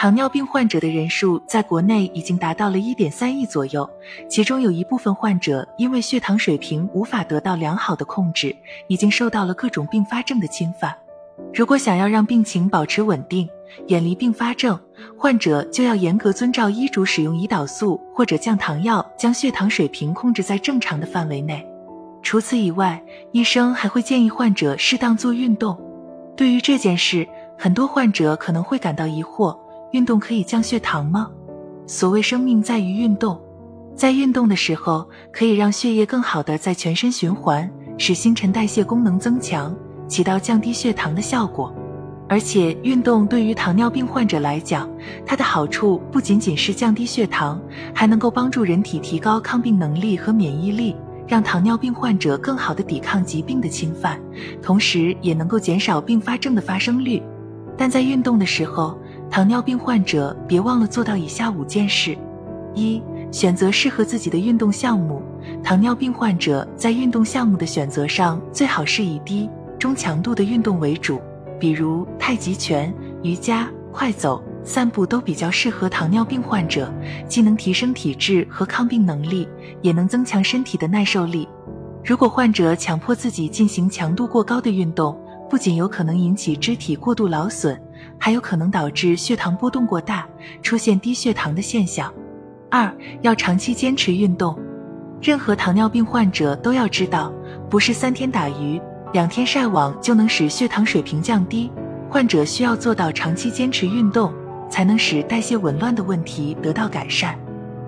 糖尿病患者的人数在国内已经达到了一点三亿左右，其中有一部分患者因为血糖水平无法得到良好的控制，已经受到了各种并发症的侵犯。如果想要让病情保持稳定，远离并发症，患者就要严格遵照医嘱使用胰岛素或者降糖药，将血糖水平控制在正常的范围内。除此以外，医生还会建议患者适当做运动。对于这件事，很多患者可能会感到疑惑。运动可以降血糖吗？所谓生命在于运动，在运动的时候可以让血液更好的在全身循环，使新陈代谢功能增强，起到降低血糖的效果。而且运动对于糖尿病患者来讲，它的好处不仅仅是降低血糖，还能够帮助人体提高抗病能力和免疫力，让糖尿病患者更好的抵抗疾病的侵犯，同时也能够减少并发症的发生率。但在运动的时候，糖尿病患者别忘了做到以下五件事：一、选择适合自己的运动项目。糖尿病患者在运动项目的选择上，最好是以低、中强度的运动为主，比如太极拳、瑜伽、快走、散步都比较适合糖尿病患者，既能提升体质和抗病能力，也能增强身体的耐受力。如果患者强迫自己进行强度过高的运动，不仅有可能引起肢体过度劳损。还有可能导致血糖波动过大，出现低血糖的现象。二要长期坚持运动。任何糖尿病患者都要知道，不是三天打鱼两天晒网就能使血糖水平降低。患者需要做到长期坚持运动，才能使代谢紊乱的问题得到改善，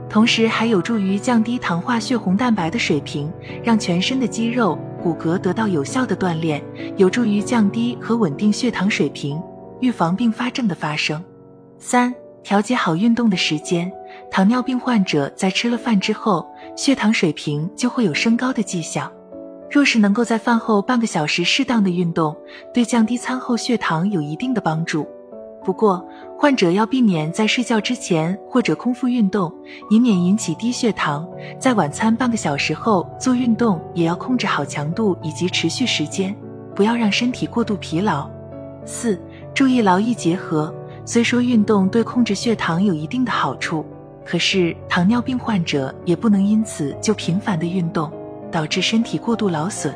同时还有助于降低糖化血红蛋白的水平，让全身的肌肉骨骼得到有效的锻炼，有助于降低和稳定血糖水平。预防并发症的发生。三、调节好运动的时间。糖尿病患者在吃了饭之后，血糖水平就会有升高的迹象。若是能够在饭后半个小时适当的运动，对降低餐后血糖有一定的帮助。不过，患者要避免在睡觉之前或者空腹运动，以免引起低血糖。在晚餐半个小时后做运动，也要控制好强度以及持续时间，不要让身体过度疲劳。四。注意劳逸结合。虽说运动对控制血糖有一定的好处，可是糖尿病患者也不能因此就频繁的运动，导致身体过度劳损。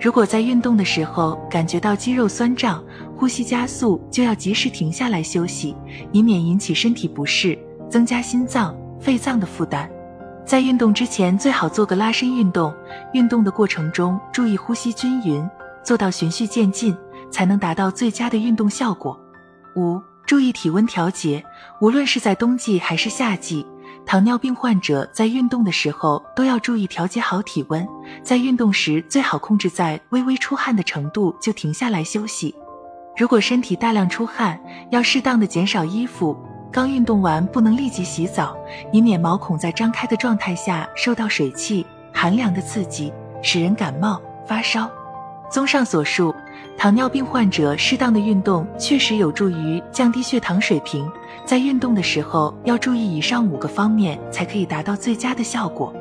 如果在运动的时候感觉到肌肉酸胀、呼吸加速，就要及时停下来休息，以免引起身体不适，增加心脏、肺脏的负担。在运动之前，最好做个拉伸运动。运动的过程中，注意呼吸均匀，做到循序渐进。才能达到最佳的运动效果。五、注意体温调节。无论是在冬季还是夏季，糖尿病患者在运动的时候都要注意调节好体温。在运动时，最好控制在微微出汗的程度就停下来休息。如果身体大量出汗，要适当的减少衣服。刚运动完不能立即洗澡，以免毛孔在张开的状态下受到水汽、寒凉的刺激，使人感冒发烧。综上所述。糖尿病患者适当的运动确实有助于降低血糖水平，在运动的时候要注意以上五个方面，才可以达到最佳的效果。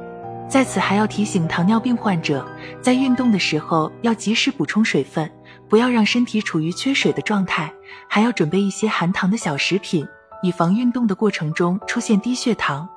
在此还要提醒糖尿病患者，在运动的时候要及时补充水分，不要让身体处于缺水的状态，还要准备一些含糖的小食品，以防运动的过程中出现低血糖。